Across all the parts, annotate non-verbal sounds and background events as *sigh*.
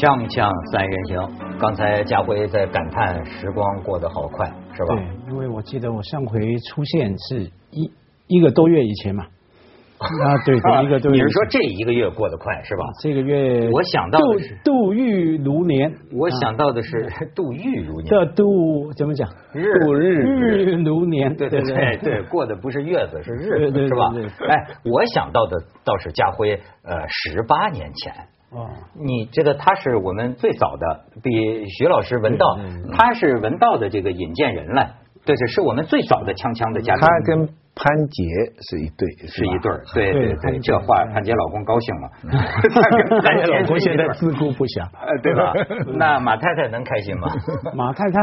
锵锵三人行，刚才家辉在感叹时光过得好快，是吧？对，因为我记得我上回出现是一一个多月以前嘛。*laughs* 啊，对对，一个多月。你是说这一个月过得快是吧？这个月，我想到的是度日如年。我想到的是 *laughs* 度日如年。这度怎么讲？日度日日如年。对对对对，过的不是月子是日子是吧？哎，我想到的倒是家辉，呃，十八年前。哦，你这个他是我们最早的，比徐老师文道，他是文道的这个引荐人了。对对，是我们最早的锵锵的嘉宾。他跟潘杰是一对，是一对对对对，这话潘杰老公高兴了。*laughs* 潘杰老公现在自顾不暇，*laughs* 对吧？*laughs* 那马太太能开心吗？马太太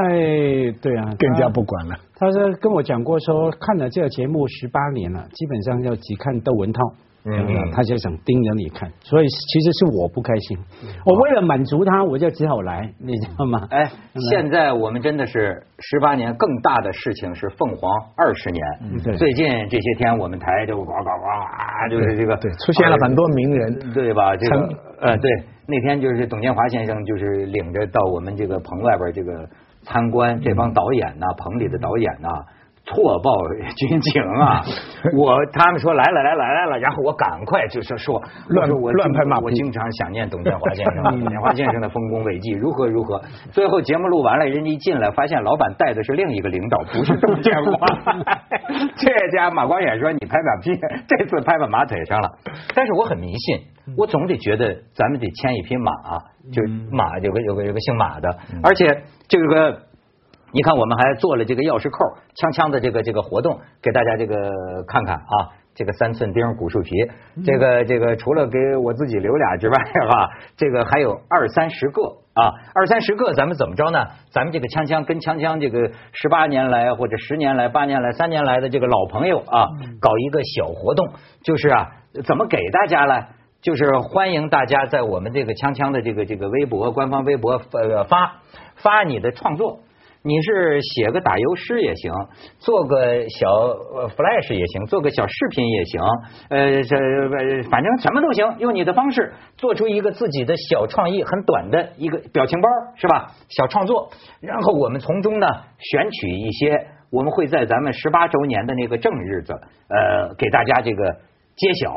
对啊，更加不管了。他说跟我讲过，说看了这个节目十八年了，基本上要只看窦文涛。嗯，他就想盯着你看，所以其实是我不开心。我为了满足他，我就只好来，你知道吗？哎，现在我们真的是十八年，更大的事情是凤凰二十年。最近这些天，我们台就呱呱呱啊，就是这个对出现了很多名人，对吧？这个呃，对，那天就是董建华先生，就是领着到我们这个棚外边这个参观，这帮导演呐，棚里的导演呐。错报军情啊！*laughs* 我他们说来了来了来了，然后我赶快就是说乱我乱拍马我经常想念董建华先生，董 *laughs* 建华先生的丰功伟绩如何如何。最后节目录完了，人家一进来发现老板带的是另一个领导，不是董建华。*laughs* 这家马光远说你拍马屁，这次拍到马腿上了。但是我很迷信，我总得觉得咱们得牵一匹马，就马有个有个有个姓马的，而且这个。你看，我们还做了这个钥匙扣锵锵的这个这个活动，给大家这个看看啊，这个三寸钉古树皮，这个这个除了给我自己留俩之外，哈，*laughs* 这个还有二三十个啊，二三十个，咱们怎么着呢？咱们这个锵锵跟锵锵这个十八年来或者十年来、八年来、三年来的这个老朋友啊，搞一个小活动，就是啊，怎么给大家呢？就是欢迎大家在我们这个锵锵的这个这个微博官方微博呃发发你的创作。你是写个打油诗也行，做个小 flash 也行，做个小视频也行，呃，这反正什么都行，用你的方式做出一个自己的小创意，很短的一个表情包是吧？小创作，然后我们从中呢选取一些，我们会在咱们十八周年的那个正日子，呃，给大家这个揭晓。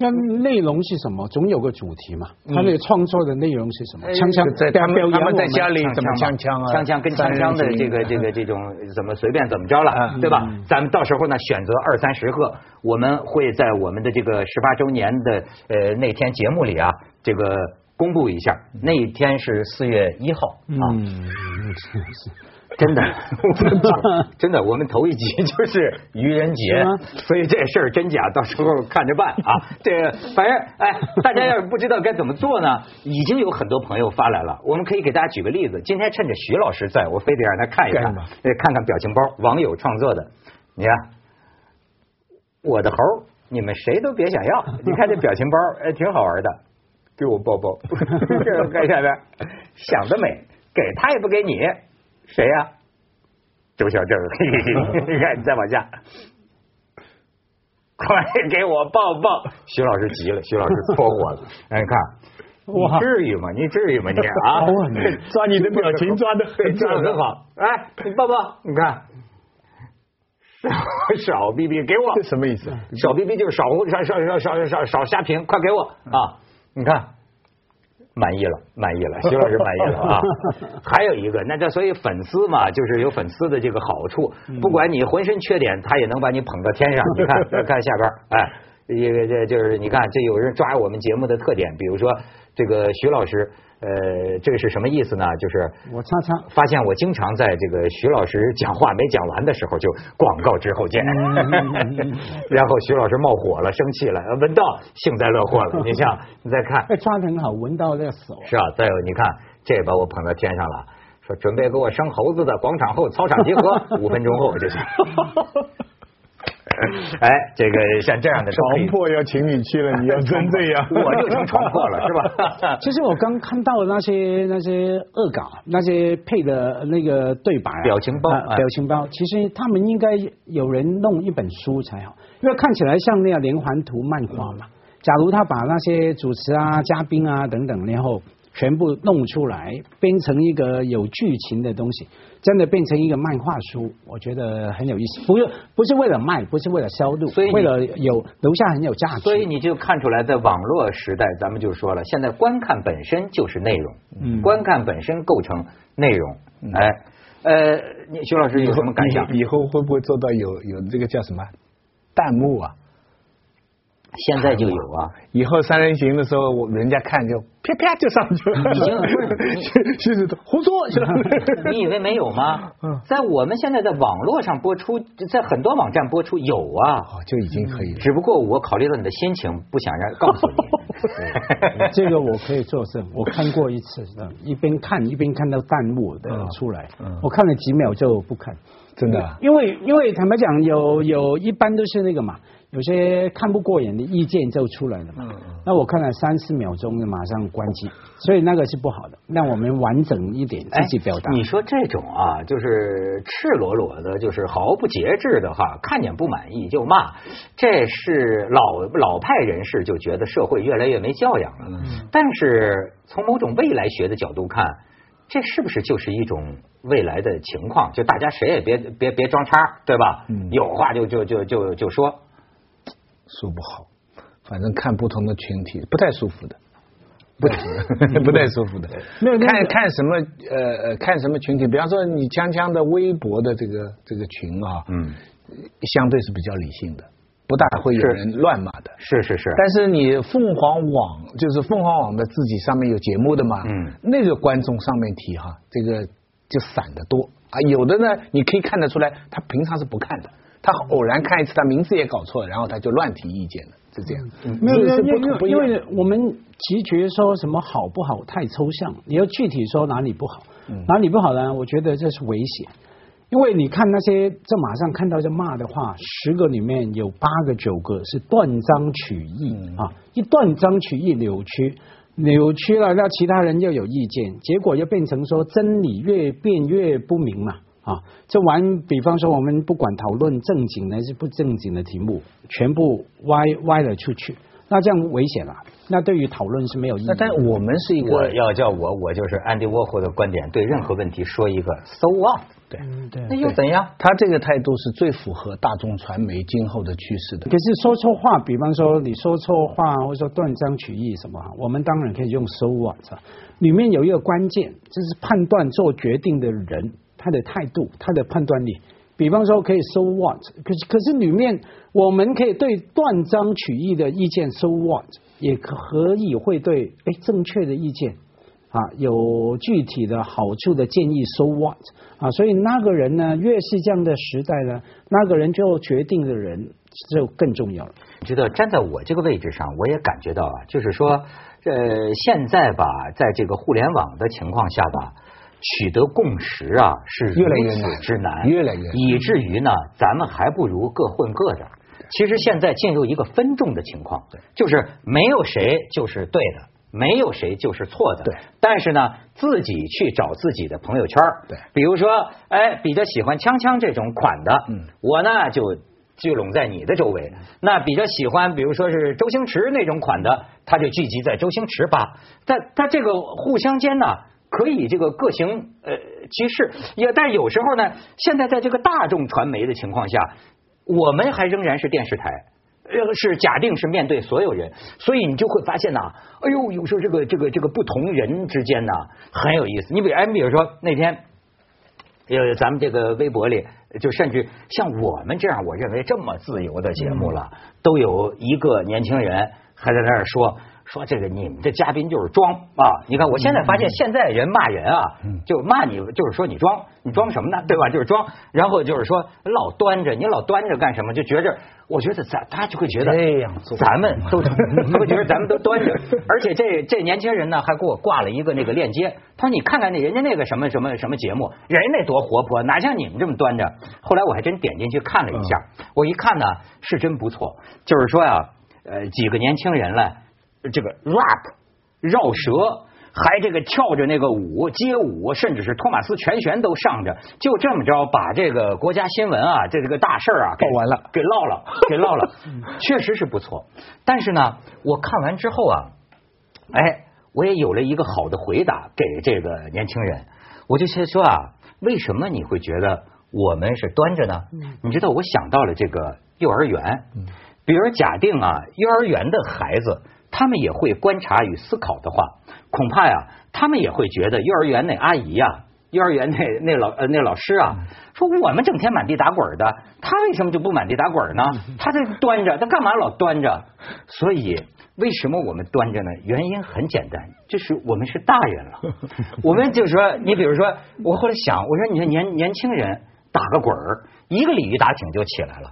那内容是什么？总有个主题嘛。他那个创作的内容是什么？枪枪在他们他们在家里怎么枪枪啊？锵锵跟枪枪的这个这个这种怎么随便怎么着了，对吧？咱们到时候呢选择二三十个，我们会在我们的这个十八周年的呃那天节目里啊，这个公布一下。那一天是四月一号啊。*laughs* 真的，*laughs* 真的，我们头一集就是愚人节，所以这事儿真假到时候看着办啊。*laughs* 这反正哎，大家要是不知道该怎么做呢，已经有很多朋友发来了，我们可以给大家举个例子。今天趁着徐老师在，我非得让他看一看，看看表情包，网友创作的。你看，我的猴，你们谁都别想要。*laughs* 你看这表情包，哎，挺好玩的。给我抱抱，看下边，想得美，给他也不给你。谁呀？周小正，*laughs* 你看，你再往下，*laughs* 快给我抱抱！徐老师急了，徐老师搓火了。*laughs* 哎，你看，你至于吗？你至于吗？你啊，抓你的表情抓的很，抓的很好。哎，你抱抱，你看，少少逼逼，给我，这什么意思？少逼逼就是少少少少少少少瞎评，快给我啊！你看。满意了，满意了，徐老师满意了啊！*laughs* 还有一个，那这所以粉丝嘛，就是有粉丝的这个好处，不管你浑身缺点，他也能把你捧到天上。你看，*laughs* 看下边，哎，一个这就是你看，这有人抓我们节目的特点，比如说这个徐老师。呃，这个是什么意思呢？就是我常常发现我经常在这个徐老师讲话没讲完的时候就广告之后见，*laughs* 然后徐老师冒火了，生气了，闻到幸灾乐祸了。你像 *laughs* 你再看，抓的很好，闻到那手是啊。再有你看，这把我捧到天上了，说准备给我生猴子的广场后操场集合，*laughs* 五分钟后就是。*laughs* 哎，这个像这样的床破要请你去了，你要真这样，我就成床破了，是吧？*laughs* 其实我刚看到那些那些恶搞，那些配的那个对白、表情包、表情包，其实他们应该有人弄一本书才好，因为看起来像那样连环图漫画嘛。假如他把那些主持啊、嘉宾啊等等，然后全部弄出来，编成一个有剧情的东西，真的变成一个漫画书，我觉得很有意思。不是不是为了卖，不是为了销路，所以为了有留下很有价值。所以你就看出来，在网络时代，咱们就说了，现在观看本身就是内容，嗯观看本身构成内容。哎，呃，你徐老师有什么感想？以后会不会做到有有这个叫什么弹幕啊？现在就有啊，以后三人行的时候，我人家看就啪啪就上去了。已经胡说，你以为没有吗嗯？在我们现在在网络上播出，在很多网站播出有啊。哦，就已经可以了。只不过我考虑到你的心情，不想让告诉你。这个我可以作证，我看过一次，的，一边看一边看到弹幕的嗯出来嗯，我看了几秒就不看，真的啊因为因为坦白讲，有有一般都是那个嘛，有些看不过眼的意见就出来了嘛。那我看了三四秒钟就马上关机，所以那个是不好的。让我们完整一点自己表达。哎你说这种啊，就是赤裸裸的，就是毫不节制的哈，看见不满意就骂，这是老老派人士就觉得社会越来越没教养了。嗯但是从某种未来学的角度看，这是不是就是一种未来的情况？就大家谁也别别别装叉，对吧？嗯有话就就就就就说。说不好，反正看不同的群体不太舒服的，不太舒服不太舒服的。*laughs* 那看看什么呃呃看什么群体，比方说你锵锵的微博的这个这个群啊，嗯，相对是比较理性的，不大会有人乱骂的。是是是。但是你凤凰网就是凤凰网的自己上面有节目的嘛，嗯。那个观众上面提哈，这个就散的多。啊，有的呢你可以看得出来，他平常是不看的，他偶然看一次，他名字也搞错了，然后他就乱提意见了，是这样。没有，是因为因为因为我们直觉说什么好不好太抽象，你要具体说哪里不好，嗯哪里不好呢？我觉得这是危险，因为你看那些这马上看到就骂的话，十个里面有八个九个是断章取义、嗯啊，一断章取义扭曲。扭曲了，那其他人又有意见，结果又变成说真理越变越不明嘛啊！这玩，比方说我们不管讨论正经的还是不正经的题目，全部歪歪了出去，那这样危险了。那对于讨论是没有意义。但我们是一个我要叫我，我就是安迪沃霍的观点，对任何问题说一个 so what，对，嗯对那又怎样？他这个态度是最符合大众传媒今后的趋势的。可是说错话，比方说你说错话，或者说断章取义什么，我们当然可以用 so what，里面有一个关键，就是判断做决定的人他的态度，他的判断力。比方说可以 so what，可是可是里面我们可以对断章取义的意见 so what，也可以会对哎正确的意见啊有具体的好处的建议 so what 啊，所以那个人呢，越是这样的时代呢，那个人就决定的人就更重要了。觉得站在我这个位置上，我也感觉到啊，就是说，呃，现在吧，在这个互联网的情况下吧，取得共识啊是越来越如此难之难，越来越以至于呢，咱们还不如各混各的。其实现在进入一个分众的情况，就是没有谁就是对的，没有谁就是错的。对但是呢，自己去找自己的朋友圈儿对比如说，哎，比较喜欢锵锵这种款的，嗯我呢就聚拢在你的周围。那比较喜欢，比如说是周星驰那种款的，他就聚集在周星驰吧。但他这个互相间呢，可以这个各行呃其事，也但有时候呢，现在在这个大众传媒的情况下，我们还仍然是电视台。呃，是假定是面对所有人，所以你就会发现呐，哎呦，有时候这个这个这个不同人之间呐很有意思。你比哎，你比如说那天呃，咱们这个微博里，就甚至像我们这样，我认为这么自由的节目了，都有一个年轻人还在那儿说说这个你们这嘉宾就是装啊！你看，我现在发现现在人骂人啊，就骂你，就是说你装，你装什么呢？对吧？就是装，然后就是说老端着，你老端着干什么？就觉着，我觉得咱他就会觉得这样做咱们都 *laughs* 他会觉得咱们都端着，而且这这年轻人呢还给我挂了一个那个链接，他说你看看那人家那个什么什么什么节目，人家那多活泼，哪像你们这么端着？后来我还真点进去看了一下，我一看呢是真不错，就是说呀，呃，几个年轻人来，这个 rap 绕舌。还这个跳着那个舞街舞，甚至是托马斯全旋都上着，就这么着把这个国家新闻啊，这这个大事儿啊，给报完了给唠了，*laughs* 给唠了，确实是不错。但是呢，我看完之后啊，哎，我也有了一个好的回答给这个年轻人。我就先说啊，为什么你会觉得我们是端着呢？你知道，我想到了这个幼儿园，比如假定啊，幼儿园的孩子他们也会观察与思考的话，恐怕呀，他们也会觉得幼儿园那阿姨呀。幼儿园那那老呃那老师啊，说我们整天满地打滚的，他为什么就不满地打滚呢？*laughs* 他这端着，他干嘛老端着？所以为什么我们端着呢？原因很简单，就是我们是大人了。*laughs* 我们就说，你比如说，我后来想，我说你说年年轻人打个滚儿，一个鲤鱼打挺就起来了。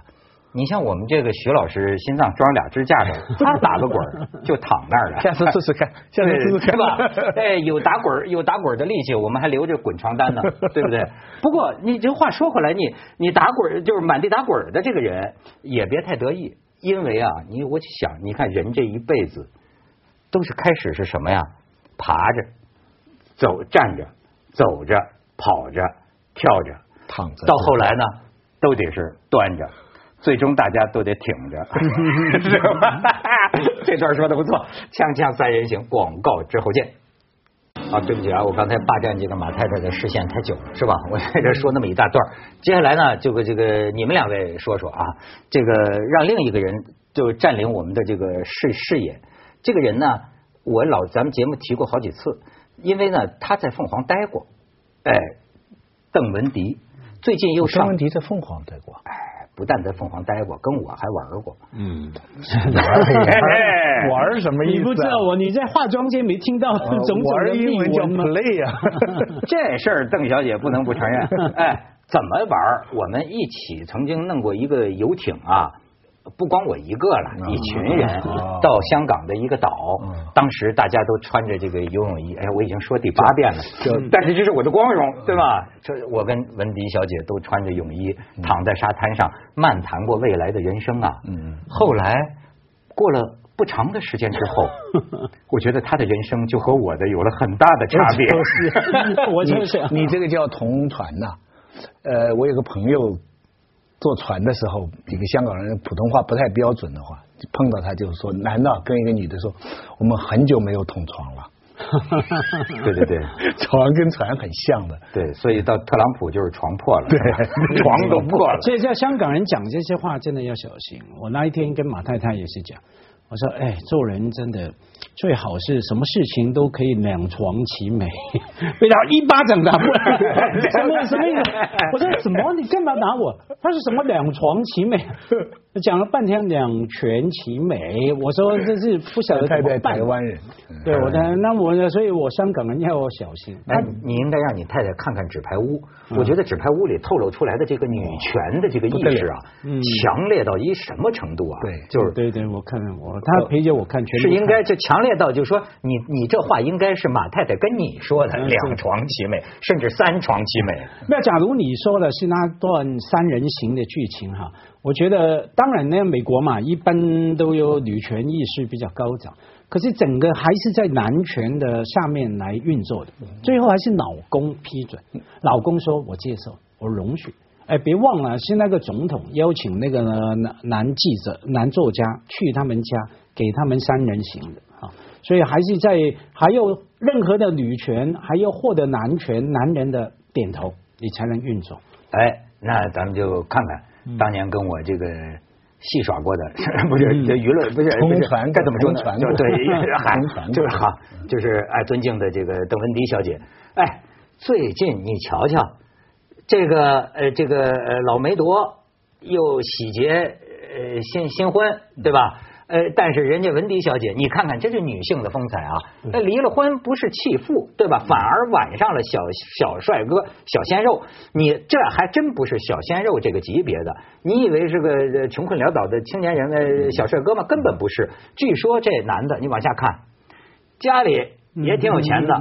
你像我们这个徐老师心脏装俩支架的，他打个滚就躺那儿了。下次试试看，下次试试看吧。哎，有打滚有打滚的力气，我们还留着滚床单呢，对不对？不过你这话说回来，你你打滚就是满地打滚的这个人，也别太得意，因为啊，你我想，你看人这一辈子都是开始是什么呀？爬着、走、站着、走着、跑着、跳着、躺着，到后来呢，都得是端着。最终大家都得挺着，*laughs* 是吧？*laughs* 这段说的不错，锵锵三人行，广告之后见。啊，对不起啊，我刚才霸占这个马太太的视线太久了，是吧？*laughs* 我在这说那么一大段，接下来呢，这个这个你们两位说说啊，这个让另一个人就占领我们的这个视视野。这个人呢，我老咱们节目提过好几次，因为呢他在凤凰待过，哎，邓文迪最近又上邓文迪在凤凰待过，哎。不但在凤凰待过，跟我还玩过。嗯，*laughs* 玩 *laughs* 玩什么意思？你不知道我你在化妆间没听到 *laughs* 种种的英文叫 play 啊？这事儿邓小姐不能不承认。哎，怎么玩？我们一起曾经弄过一个游艇啊。不光我一个了，一群人到香港的一个岛，当时大家都穿着这个游泳衣，哎，我已经说第八遍了，但是这是我的光荣，对吧？这我跟文迪小姐都穿着泳衣，躺在沙滩上漫谈过未来的人生啊。后来过了不长的时间之后，*laughs* 我觉得他的人生就和我的有了很大的差别。我就是 *laughs* 你这个叫同船呐。呃，我有个朋友。坐船的时候，一个香港人普通话不太标准的话，碰到他就说：“男的跟一个女的说，我们很久没有同床了。*laughs* ”对对对，床跟船很像的。对，所以到特朗普就是床破了，对，*laughs* 床都破了。所以在香港人讲这些话真的要小心。我那一天跟马太太也是讲，我说：“哎，做人真的。”最好是什么事情都可以两床其美，*laughs* 被他一巴掌打过来，什么什么意思？我说什么？你干嘛打我？他说什么两床其美？讲了半天两全其美，我说这是不晓得怎么办。台湾人，对我的那我？所以我香港人要小心。哎，你应该让你太太看看《纸牌屋》，我觉得《纸牌屋》里透露出来的这个女权的这个意识啊，强烈到一什么程度啊？对，就是对对，我看我他陪着我看全是应该这强烈到就是说你你这话应该是马太太跟你说的，两床其美，甚至三床其美。那假如你说的是那段三人行的剧情哈？我觉得当然呢，美国嘛，一般都有女权意识比较高涨，可是整个还是在男权的下面来运作的，最后还是老公批准，老公说我接受，我容许。哎，别忘了是那个总统邀请那个男男记者、男作家去他们家给他们三人行的啊，所以还是在还有任何的女权，还要获得男权男人的点头，你才能运作。哎，那咱们就看看。当年跟我这个戏耍过的，*laughs* 不是这舆论，不是不是该怎么说呢？就对，*laughs* 喊就是好，就是爱尊敬的这个邓文迪小姐。哎，最近你瞧瞧，这个呃，这个呃老梅朵又喜结呃新新婚，对吧？呃，但是人家文迪小姐，你看看，这是女性的风采啊！那离了婚不是弃妇，对吧？反而挽上了小小帅哥、小鲜肉，你这还真不是小鲜肉这个级别的。你以为是个穷困潦倒的青年人的小帅哥吗？根本不是。据说这男的，你往下看，家里也挺有钱的，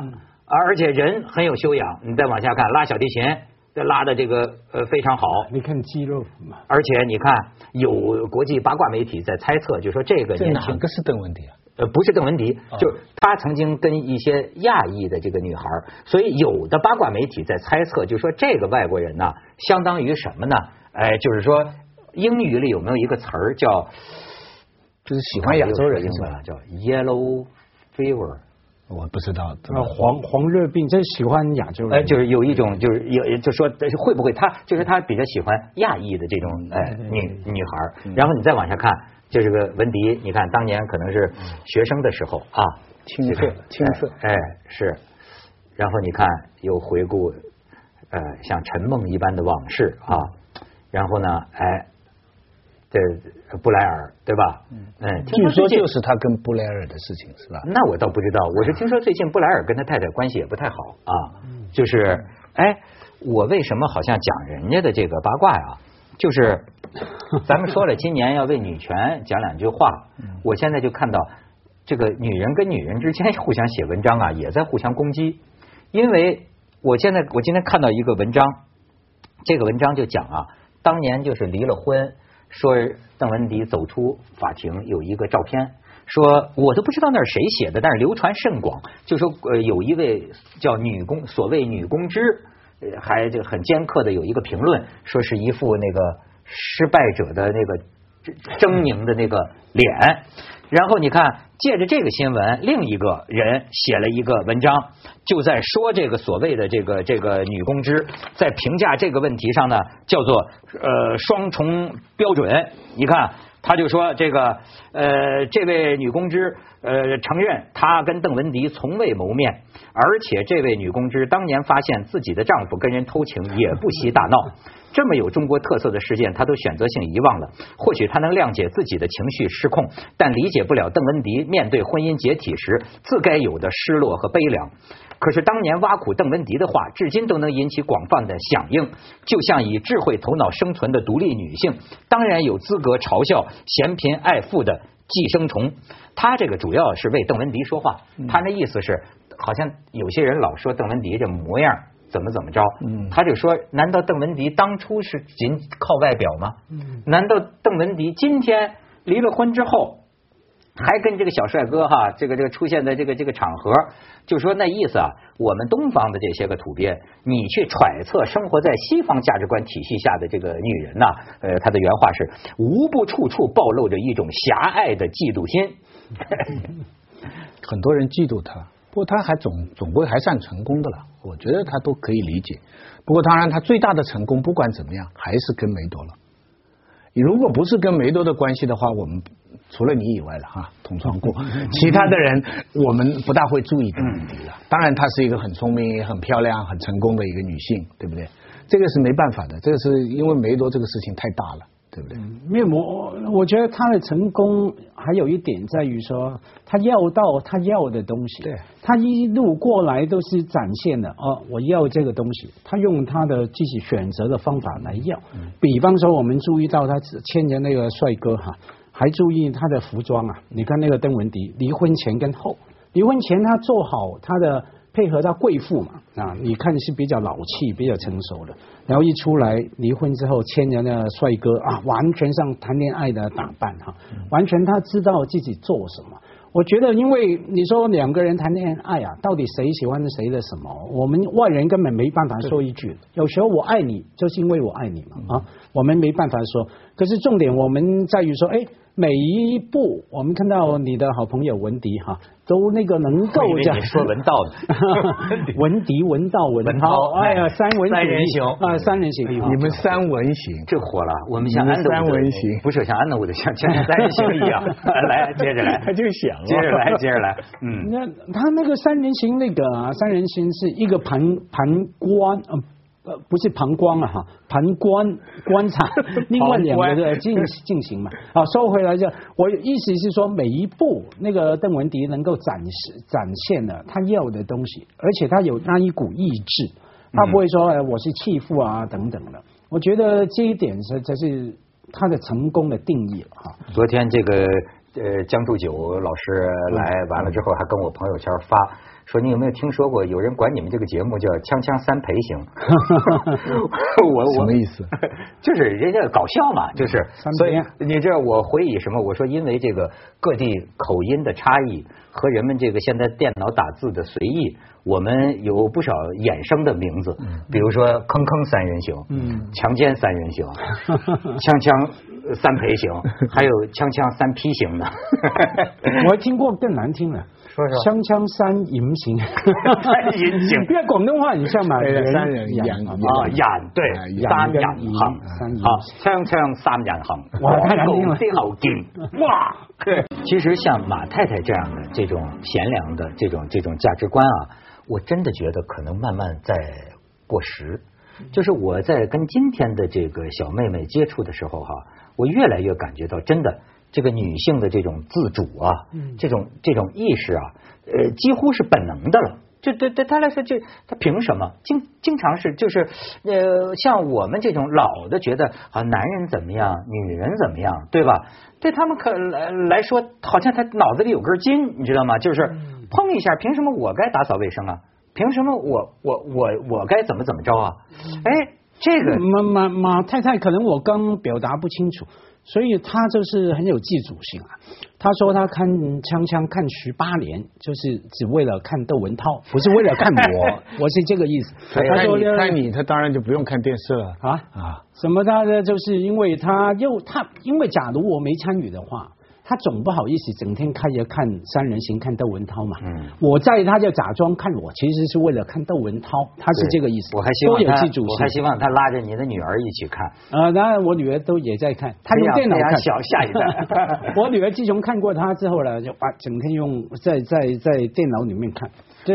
而且人很有修养。你再往下看，拉小提琴。这拉的这个呃非常好，你看肌肉嘛，而且你看有国际八卦媒体在猜测，就说这个年轻哪个是邓文迪啊？呃，不是邓文迪，就他曾经跟一些亚裔的这个女孩，所以有的八卦媒体在猜测，就说这个外国人呢，相当于什么呢？哎，就是说英语里有没有一个词儿叫，就是喜欢亚洲人英文叫 yellow fever。我不知道。呃，黄黄热病，真喜欢亚洲人。哎，就是有一种，就是有，就说会不会他就是他比较喜欢亚裔的这种哎女女孩然后你再往下看，就是个文迪，你看当年可能是学生的时候啊，青涩青涩，哎是，然后你看又回顾，呃，像陈梦一般的往事啊，然后呢，哎。这布莱尔对吧？嗯，据说就是他跟布莱尔的事情是吧？那我倒不知道，我是听说最近布莱尔跟他太太关系也不太好啊。就是哎，我为什么好像讲人家的这个八卦呀？就是咱们说了，今年要为女权讲两句话。我现在就看到这个女人跟女人之间互相写文章啊，也在互相攻击。因为我现在我今天看到一个文章，这个文章就讲啊，当年就是离了婚。说邓文迪走出法庭有一个照片，说我都不知道那是谁写的，但是流传甚广。就说呃有一位叫女工，所谓女公知，还就很尖刻的有一个评论，说是一副那个失败者的那个狰狞的那个脸。然后你看，借着这个新闻，另一个人写了一个文章，就在说这个所谓的这个这个女公知，在评价这个问题上呢，叫做呃双重标准。你看，他就说这个呃这位女公知呃承认她跟邓文迪从未谋面，而且这位女公知当年发现自己的丈夫跟人偷情，也不惜大闹。这么有中国特色的事件，他都选择性遗忘了。或许他能谅解自己的情绪失控，但理解不了邓文迪面对婚姻解体时自该有的失落和悲凉。可是当年挖苦邓文迪的话，至今都能引起广泛的响应。就像以智慧头脑生存的独立女性，当然有资格嘲笑嫌贫爱富的寄生虫。他这个主要是为邓文迪说话，他那意思是，好像有些人老说邓文迪这模样。怎么怎么着？嗯，他就说：难道邓文迪当初是仅靠外表吗？嗯，难道邓文迪今天离了婚之后，还跟这个小帅哥哈，这个这个出现在这个这个场合，就说那意思啊？我们东方的这些个土鳖，你去揣测生活在西方价值观体系下的这个女人呐？呃，她的原话是：无不处处暴露着一种狭隘的嫉妒心。*laughs* 很多人嫉妒她。不过他还总总归还算成功的了，我觉得他都可以理解。不过当然，他最大的成功不管怎么样还是跟梅多了。你如果不是跟梅多的关系的话，我们除了你以外了哈，同窗过，*laughs* 其他的人我们不大会注意的问题了。当然，她是一个很聪明、很漂亮、很成功的一个女性，对不对？这个是没办法的，这个是因为梅多这个事情太大了。对不对？面膜，我觉得她的成功还有一点在于说，她要到她要的东西。对，她一路过来都是展现的哦，我要这个东西，她用她的自己选择的方法来要。比方说，我们注意到她牵着那个帅哥哈，还注意他的服装啊。你看那个邓文迪，离婚前跟后，离婚前他做好他的。配合他贵妇嘛啊，你看是比较老气、比较成熟的，然后一出来离婚之后牵着那个帅哥啊，完全像谈恋爱的打扮哈，完全他知道自己做什么。我觉得，因为你说两个人谈恋爱啊，到底谁喜欢谁的什么，我们外人根本没办法说一句。有时候我爱你，就是因为我爱你嘛啊，我们没办法说。可是重点我们在于说，哎。每一步，我们看到你的好朋友文迪哈，都那个能够这样说文道的，*laughs* 文迪文道文涛，哎呀，三文三人行。啊，三人行，你们三文行这火了，我们像安德三文行，不是像安德伍的像像三人行一样，来接着来，他 *laughs* 就想接着来接着来，嗯，那他那个三人行那个三人行是一个盘盘关嗯。呃，不是旁观啊，哈，旁观观察，另外两个的进进行嘛。啊，说回来就，我意思是说，每一步那个邓文迪能够展示展现了他要的东西，而且他有那一股意志，他不会说，哎，我是弃妇啊等等的。我觉得这一点是才是他的成功的定义哈。昨天这个呃江祝九老师来完了之后，还跟我朋友圈发。说你有没有听说过有人管你们这个节目叫“锵锵三陪行”？*laughs* 我我什么意思？*laughs* *laughs* 就是人家搞笑嘛，就是所以你知道我回忆什么？我说因为这个各地口音的差异和人们这个现在电脑打字的随意，我们有不少衍生的名字，比如说“坑坑三人行”、“强奸三人行”、“锵锵三陪行，还有锵锵三批行的。我还听过更难听的，说说。锵锵三淫型，三淫型 *laughs* 因为广东话很像嘛，三人养养啊啊，演对三人行，好，锵锵三人行，哇好劲 *laughs* 哇！其实像马太太这样的这种贤良的这种这种价值观啊，我真的觉得可能慢慢在过时。就是我在跟今天的这个小妹妹接触的时候哈、我越来越感觉到，真的这个女性的这种自主啊，这种这种意识啊，呃，几乎是本能的了。就对对他来说，就他凭什么？经经常是就是呃，像我们这种老的觉得啊，男人怎么样，女人怎么样，对吧？对他们可来来说，好像他脑子里有根筋，你知道吗？就是砰一下，凭什么我该打扫卫生啊？凭什么我我我我该怎么怎么着啊？哎，这个马马马太太，可能我刚表达不清楚，所以他就是很有自主性啊。他说他看锵锵看十八年，就是只为了看窦文涛，不是为了看我，*laughs* 我是这个意思。她看你说呢看你，他当然就不用看电视了啊啊！什么他呢就是因为他又他因为假如我没参与的话，他总不好意思整天开着看三人行看窦文涛嘛。嗯我在他就假装看我，其实是为了看窦文涛，他是这个意思。我还希望他都有自主，我还。希望他拉着你的女儿一起看。啊，当然我女儿都也在看，她用电脑看。小下一代 *laughs* 我女儿自从看过他之后呢，就啊整天用在在在电脑里面看。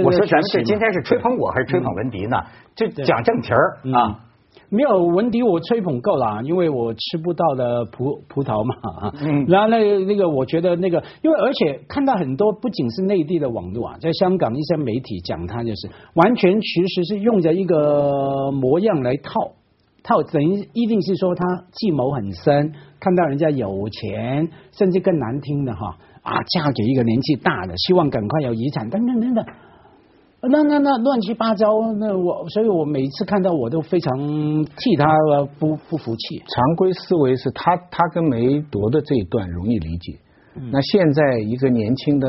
我说咱们学习嘛这今天是吹捧我还是吹捧文迪呢？就讲正题儿嗯啊。没有文迪，我吹捧够了啊，因为我吃不到的葡葡萄嘛。嗯然后那个那个，我觉得那个，因为而且看到很多不仅是内地的网络啊，在香港一些媒体讲他就是完全其实是用着一个模样来套。套等于一定是说他计谋很深，看到人家有钱，甚至更难听的哈啊，嫁给一个年纪大的，希望赶快有遗产，等等等等。那那那乱七八糟，那我所以，我每一次看到我都非常替他呃不不服气。常规思维是他他跟梅夺的这一段容易理解。嗯那现在一个年轻的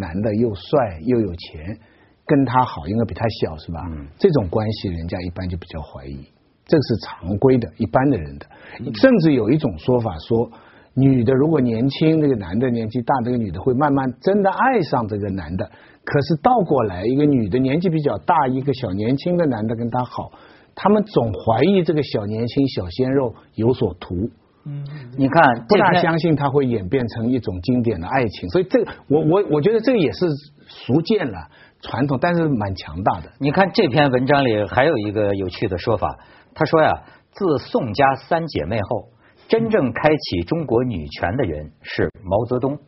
男的又帅又有钱，跟他好，应该比他小是吧？嗯这种关系人家一般就比较怀疑，这是常规的，一般的人的。嗯甚至有一种说法说，女的如果年轻，这个男的年纪大，这个女的会慢慢真的爱上这个男的。可是倒过来，一个女的年纪比较大，一个小年轻的男的跟她好，他们总怀疑这个小年轻小鲜肉有所图。嗯你看，不大相信它会演变成一种经典的爱情，所以这个我我我觉得这个也是俗见了传统，但是蛮强大的。你看这篇文章里还有一个有趣的说法，他说呀，自宋家三姐妹后，真正开启中国女权的人是毛泽东。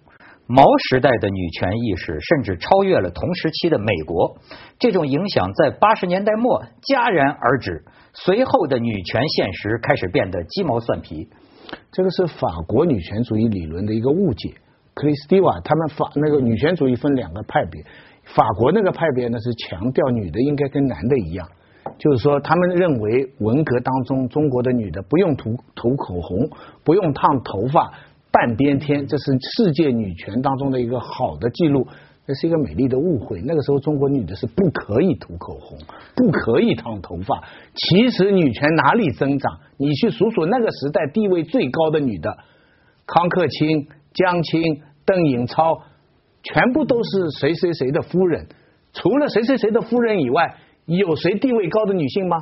毛时代的女权意识甚至超越了同时期的美国，这种影响在八十年代末戛然而止。随后的女权现实开始变得鸡毛蒜皮。这个是法国女权主义理论的一个误解。克里斯蒂瓦他们法那个女权主义分两个派别，法国那个派别呢是强调女的应该跟男的一样，就是说他们认为文革当中中国的女的不用涂涂口红，不用烫头发，半边天，这是世界女权当中的一个好的记录。这是一个美丽的误会。那个时候，中国女的是不可以涂口红，不可以烫头发。其实女权哪里增长？你去数数那个时代地位最高的女的，康克清、江青、邓颖超，全部都是谁谁谁的夫人。除了谁谁谁的夫人以外，有谁地位高的女性吗？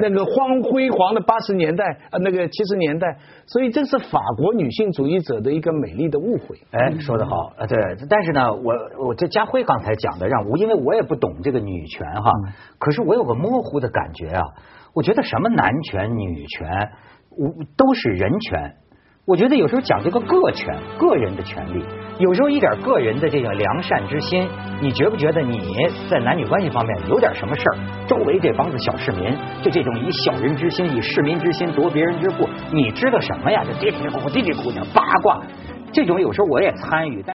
那个荒辉煌的八十年代啊，那个七十年代，所以这是法国女性主义者的一个美丽的误会。哎，说得好，呃，对，但是呢，我我这家辉刚才讲的让我，因为我也不懂这个女权哈，可是我有个模糊的感觉啊，我觉得什么男权、女权，我都是人权。我觉得有时候讲这个个权，个人的权利，有时候一点个人的这个良善之心，你觉不觉得你在男女关系方面有点什么事儿？周围这帮子小市民，就这种以小人之心、以市民之心夺别人之腹，你知道什么呀？这嘀嘀咕咕、嘀嘀咕咕八卦，这种有时候我也参与，但。